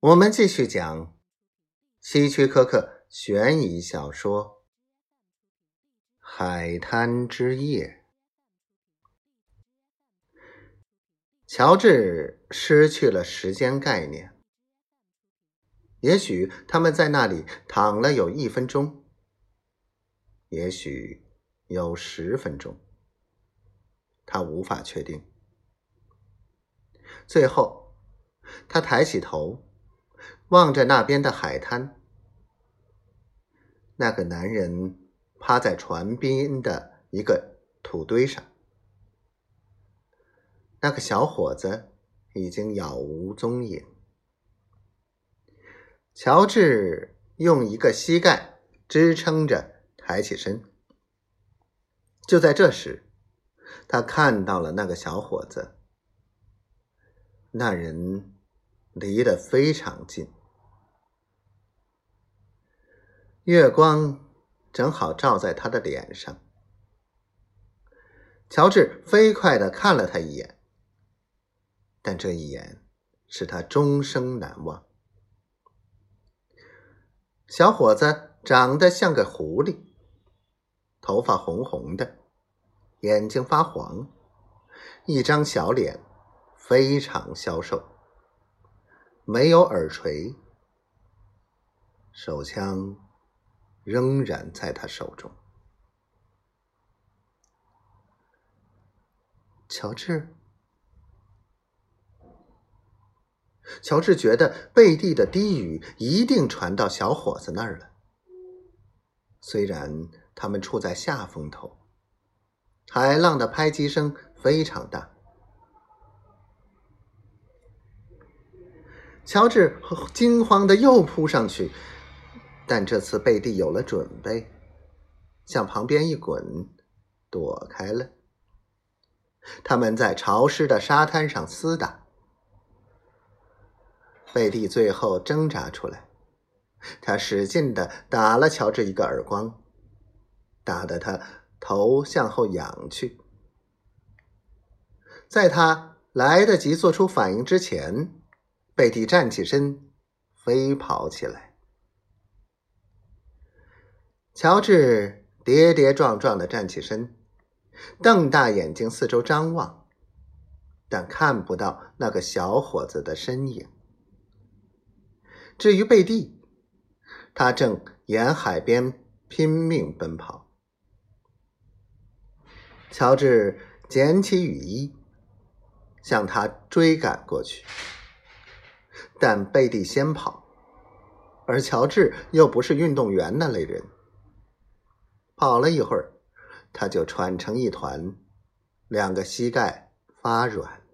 我们继续讲希区柯克悬疑小说《海滩之夜》。乔治失去了时间概念，也许他们在那里躺了有一分钟，也许有十分钟，他无法确定。最后，他抬起头。望着那边的海滩，那个男人趴在船边的一个土堆上，那个小伙子已经杳无踪影。乔治用一个膝盖支撑着抬起身。就在这时，他看到了那个小伙子，那人离得非常近。月光正好照在他的脸上。乔治飞快的看了他一眼，但这一眼使他终生难忘。小伙子长得像个狐狸，头发红红的，眼睛发黄，一张小脸，非常消瘦，没有耳垂，手枪。仍然在他手中。乔治，乔治觉得贝蒂的低语一定传到小伙子那儿了。虽然他们处在下风头，海浪的拍击声非常大。乔治惊慌的又扑上去。但这次贝蒂有了准备，向旁边一滚，躲开了。他们在潮湿的沙滩上厮打，贝蒂最后挣扎出来，他使劲的打了乔治一个耳光，打得他头向后仰去。在他来得及做出反应之前，贝蒂站起身，飞跑起来。乔治跌跌撞撞的站起身，瞪大眼睛四周张望，但看不到那个小伙子的身影。至于贝蒂，他正沿海边拼命奔跑。乔治捡起雨衣，向他追赶过去，但贝蒂先跑，而乔治又不是运动员那类人。跑了一会儿，他就喘成一团，两个膝盖发软。